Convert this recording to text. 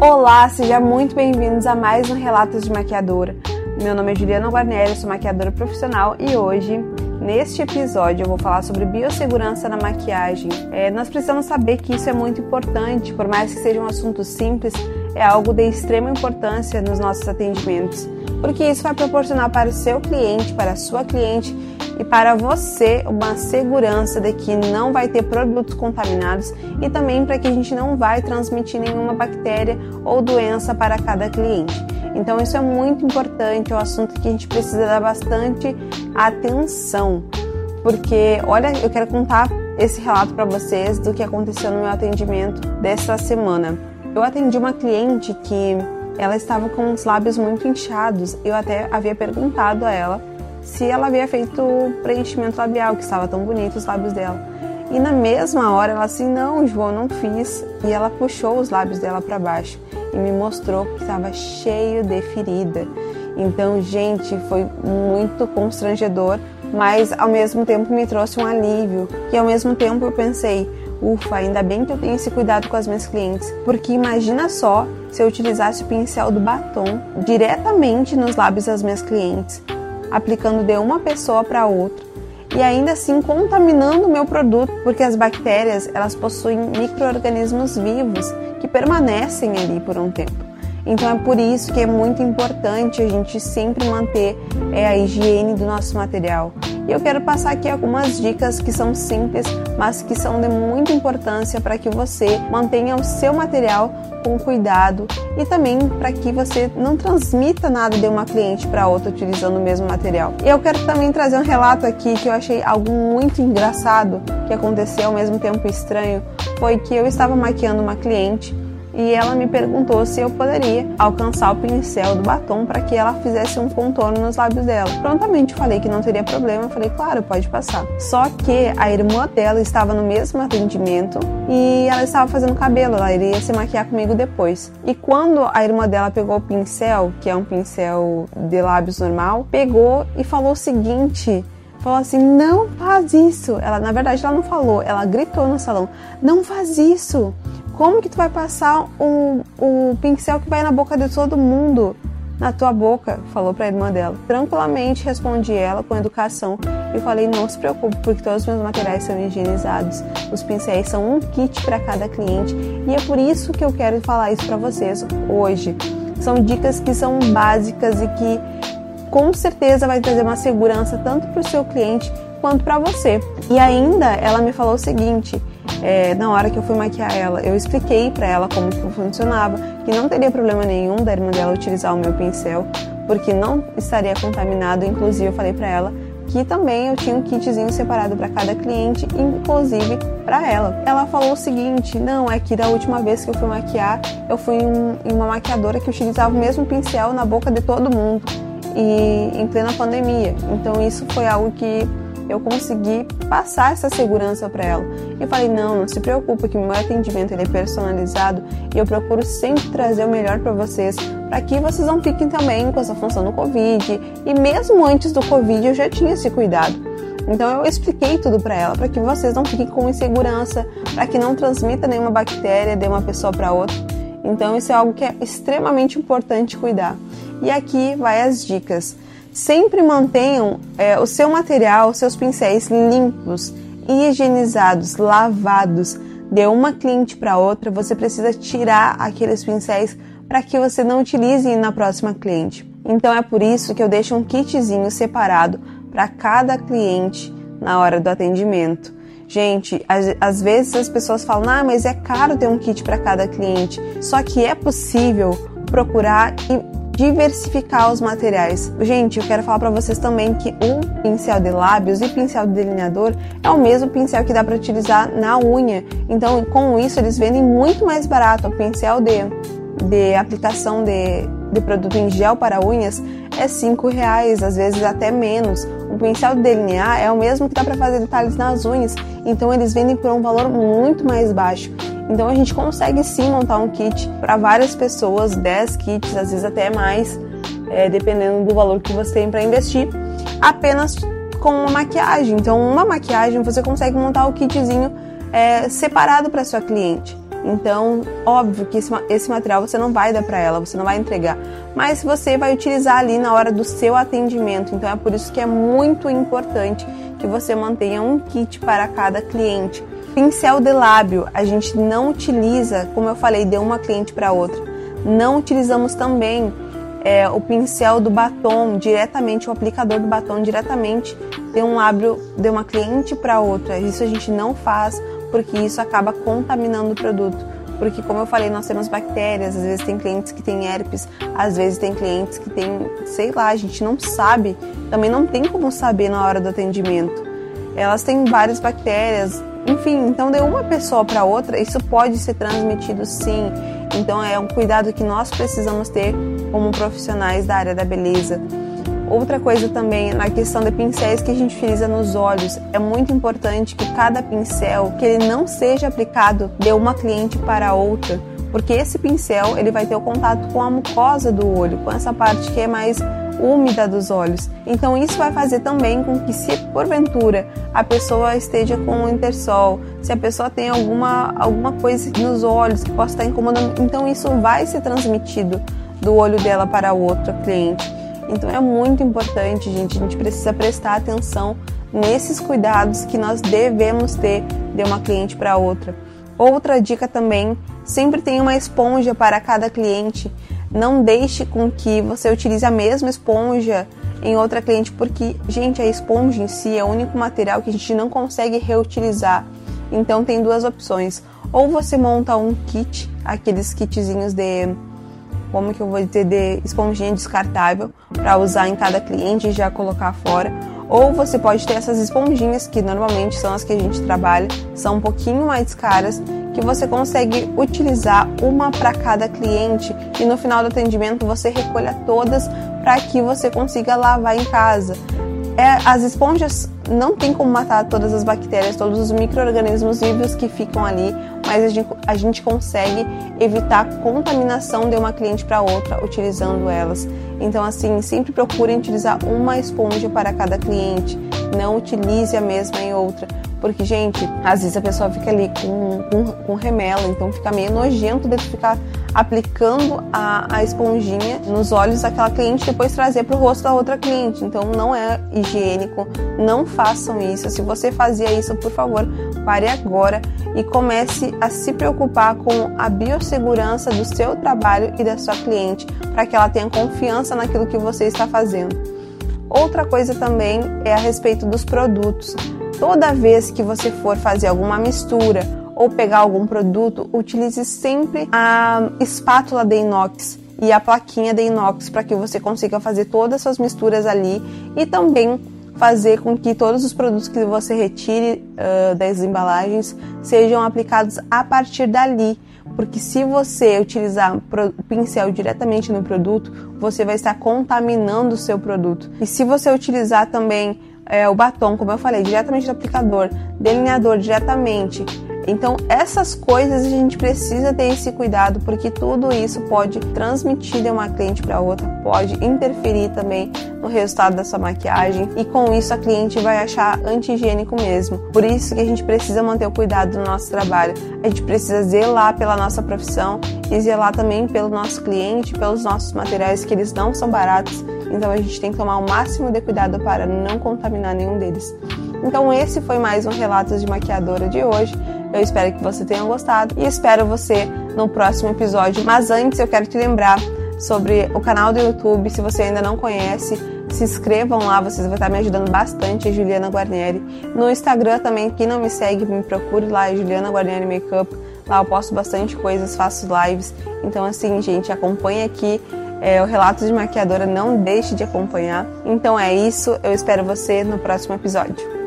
Olá, sejam muito bem-vindos a mais um Relatos de Maquiadora. Meu nome é Juliana Guarneri, sou maquiadora profissional e hoje, neste episódio, eu vou falar sobre biossegurança na maquiagem. É, nós precisamos saber que isso é muito importante, por mais que seja um assunto simples, é algo de extrema importância nos nossos atendimentos, porque isso vai proporcionar para o seu cliente, para a sua cliente e para você uma segurança de que não vai ter produtos contaminados e também para que a gente não vai transmitir nenhuma bactéria ou doença para cada cliente. Então isso é muito importante, é um assunto que a gente precisa dar bastante atenção, porque olha, eu quero contar esse relato para vocês do que aconteceu no meu atendimento dessa semana. Eu atendi uma cliente que ela estava com os lábios muito inchados. Eu até havia perguntado a ela se ela havia feito preenchimento labial, que estava tão bonito os lábios dela. E na mesma hora ela assim, não, João, não fiz. E ela puxou os lábios dela para baixo e me mostrou que estava cheio de ferida. Então, gente, foi muito constrangedor, mas ao mesmo tempo me trouxe um alívio. E ao mesmo tempo eu pensei, ufa, ainda bem que eu tenho esse cuidado com as minhas clientes, porque imagina só se eu utilizasse o pincel do batom diretamente nos lábios das minhas clientes aplicando de uma pessoa para outra e ainda assim contaminando o meu produto, porque as bactérias elas possuem microorganismos vivos que permanecem ali por um tempo. Então é por isso que é muito importante a gente sempre manter é, a higiene do nosso material. E eu quero passar aqui algumas dicas que são simples, mas que são de muita importância para que você mantenha o seu material com cuidado e também para que você não transmita nada de uma cliente para outra utilizando o mesmo material. E eu quero também trazer um relato aqui que eu achei algo muito engraçado que aconteceu ao mesmo tempo estranho, foi que eu estava maquiando uma cliente e ela me perguntou se eu poderia alcançar o pincel do batom para que ela fizesse um contorno nos lábios dela. Prontamente falei que não teria problema, falei, claro, pode passar. Só que a irmã dela estava no mesmo atendimento e ela estava fazendo cabelo, ela iria se maquiar comigo depois. E quando a irmã dela pegou o pincel, que é um pincel de lábios normal, pegou e falou o seguinte: falou assim: não faz isso. Ela, na verdade, ela não falou, ela gritou no salão: não faz isso. Como que tu vai passar o, o pincel que vai na boca de todo mundo na tua boca? Falou para a irmã dela. Tranquilamente respondi ela com educação e falei: não se preocupe, porque todos os meus materiais são higienizados. Os pincéis são um kit para cada cliente e é por isso que eu quero falar isso para vocês hoje. São dicas que são básicas e que com certeza vai trazer uma segurança tanto para o seu cliente quanto para você. E ainda ela me falou o seguinte: é, na hora que eu fui maquiar ela, eu expliquei para ela como que funcionava, que não teria problema nenhum da irmã dela utilizar o meu pincel, porque não estaria contaminado. Inclusive, eu falei para ela que também eu tinha um kitzinho separado para cada cliente, inclusive para ela. Ela falou o seguinte: não, é que da última vez que eu fui maquiar, eu fui em uma maquiadora que utilizava o mesmo pincel na boca de todo mundo e em plena pandemia. Então isso foi algo que eu consegui passar essa segurança para ela. E falei: não, não se preocupe, que meu atendimento ele é personalizado e eu procuro sempre trazer o melhor para vocês, para que vocês não fiquem também com essa função do Covid. E mesmo antes do Covid eu já tinha esse cuidado. Então eu expliquei tudo para ela, para que vocês não fiquem com insegurança, para que não transmita nenhuma bactéria de uma pessoa para outra. Então isso é algo que é extremamente importante cuidar. E aqui vai as dicas. Sempre mantenham é, o seu material, os seus pincéis limpos, higienizados, lavados. De uma cliente para outra, você precisa tirar aqueles pincéis para que você não utilize na próxima cliente. Então é por isso que eu deixo um kitzinho separado para cada cliente na hora do atendimento. Gente, às, vezes as pessoas falam, ah, mas é caro ter um kit para cada cliente. Só que é possível procurar e diversificar os materiais. Gente, eu quero falar para vocês também que um pincel de lábios e pincel de delineador é o mesmo pincel que dá para utilizar na unha. Então, com isso, eles vendem muito mais barato. O pincel de, de aplicação de, de produto em gel para unhas é cinco reais, às vezes até menos. O pincel de delinear é o mesmo que dá para fazer detalhes nas unhas, então eles vendem por um valor muito mais baixo. Então a gente consegue sim montar um kit para várias pessoas, 10 kits, às vezes até mais, é, dependendo do valor que você tem para investir, apenas com uma maquiagem. Então, uma maquiagem você consegue montar o kitzinho é, separado para sua cliente. Então, óbvio que esse, esse material você não vai dar para ela, você não vai entregar, mas você vai utilizar ali na hora do seu atendimento. Então, é por isso que é muito importante que você mantenha um kit para cada cliente. Pincel de lábio, a gente não utiliza, como eu falei, de uma cliente para outra. Não utilizamos também é, o pincel do batom diretamente, o aplicador do batom diretamente de um lábio de uma cliente para outra. Isso a gente não faz porque isso acaba contaminando o produto. Porque, como eu falei, nós temos bactérias, às vezes tem clientes que têm herpes, às vezes tem clientes que têm, sei lá, a gente não sabe, também não tem como saber na hora do atendimento. Elas têm várias bactérias, enfim, então de uma pessoa para outra, isso pode ser transmitido sim. Então é um cuidado que nós precisamos ter como profissionais da área da beleza. Outra coisa também na questão de pincéis que a gente utiliza nos olhos, é muito importante que cada pincel que ele não seja aplicado de uma cliente para outra, porque esse pincel ele vai ter o contato com a mucosa do olho, com essa parte que é mais úmida dos olhos. Então isso vai fazer também com que se porventura a pessoa esteja com o intersol, se a pessoa tem alguma alguma coisa nos olhos que possa estar incomodando, então isso vai ser transmitido do olho dela para o outro cliente. Então é muito importante, gente, a gente precisa prestar atenção nesses cuidados que nós devemos ter de uma cliente para outra. Outra dica também, sempre tem uma esponja para cada cliente. Não deixe com que você utilize a mesma esponja em outra cliente, porque, gente, a esponja em si é o único material que a gente não consegue reutilizar. Então tem duas opções. Ou você monta um kit, aqueles kitzinhos de como que eu vou dizer, de esponjinha descartável para usar em cada cliente e já colocar fora. Ou você pode ter essas esponjinhas que normalmente são as que a gente trabalha, são um pouquinho mais caras, que você consegue utilizar uma para cada cliente e no final do atendimento você recolha todas para que você consiga lavar em casa. É, as esponjas não tem como matar todas as bactérias, todos os micro-organismos vivos que ficam ali, mas a gente, a gente consegue evitar contaminação de uma cliente para outra utilizando elas. Então, assim, sempre procurem utilizar uma esponja para cada cliente, não utilize a mesma em outra, porque, gente, às vezes a pessoa fica ali com, com, com remela, então fica meio nojento de ficar aplicando a, a esponjinha nos olhos daquela cliente e depois trazer para o rosto da outra cliente. Então não é higiênico, não façam isso. Se você fazia isso, por favor, pare agora e comece a se preocupar com a biossegurança do seu trabalho e da sua cliente, para que ela tenha confiança naquilo que você está fazendo. Outra coisa também é a respeito dos produtos. Toda vez que você for fazer alguma mistura ou pegar algum produto, utilize sempre a espátula de inox e a plaquinha de inox para que você consiga fazer todas as suas misturas ali e também fazer com que todos os produtos que você retire uh, das embalagens sejam aplicados a partir dali. Porque se você utilizar o pincel diretamente no produto, você vai estar contaminando o seu produto. E se você utilizar também é, o batom, como eu falei, diretamente do aplicador, delineador diretamente. Então, essas coisas a gente precisa ter esse cuidado, porque tudo isso pode transmitir de uma cliente para outra, pode interferir também no resultado da sua maquiagem, e com isso a cliente vai achar anti-higiênico mesmo. Por isso que a gente precisa manter o cuidado do nosso trabalho. A gente precisa zelar pela nossa profissão e zelar também pelo nosso cliente, pelos nossos materiais, que eles não são baratos então a gente tem que tomar o máximo de cuidado para não contaminar nenhum deles. Então esse foi mais um Relatos de Maquiadora de hoje. Eu espero que você tenha gostado e espero você no próximo episódio. Mas antes eu quero te lembrar sobre o canal do YouTube. Se você ainda não conhece, se inscrevam lá, vocês vão estar me ajudando bastante, Juliana Guarnieri. No Instagram também, quem não me segue, me procure lá, Juliana Guarnieri Makeup. Lá eu posto bastante coisas, faço lives. Então assim, gente, acompanha aqui é, o Relatos de Maquiadora, não deixe de acompanhar. Então é isso, eu espero você no próximo episódio.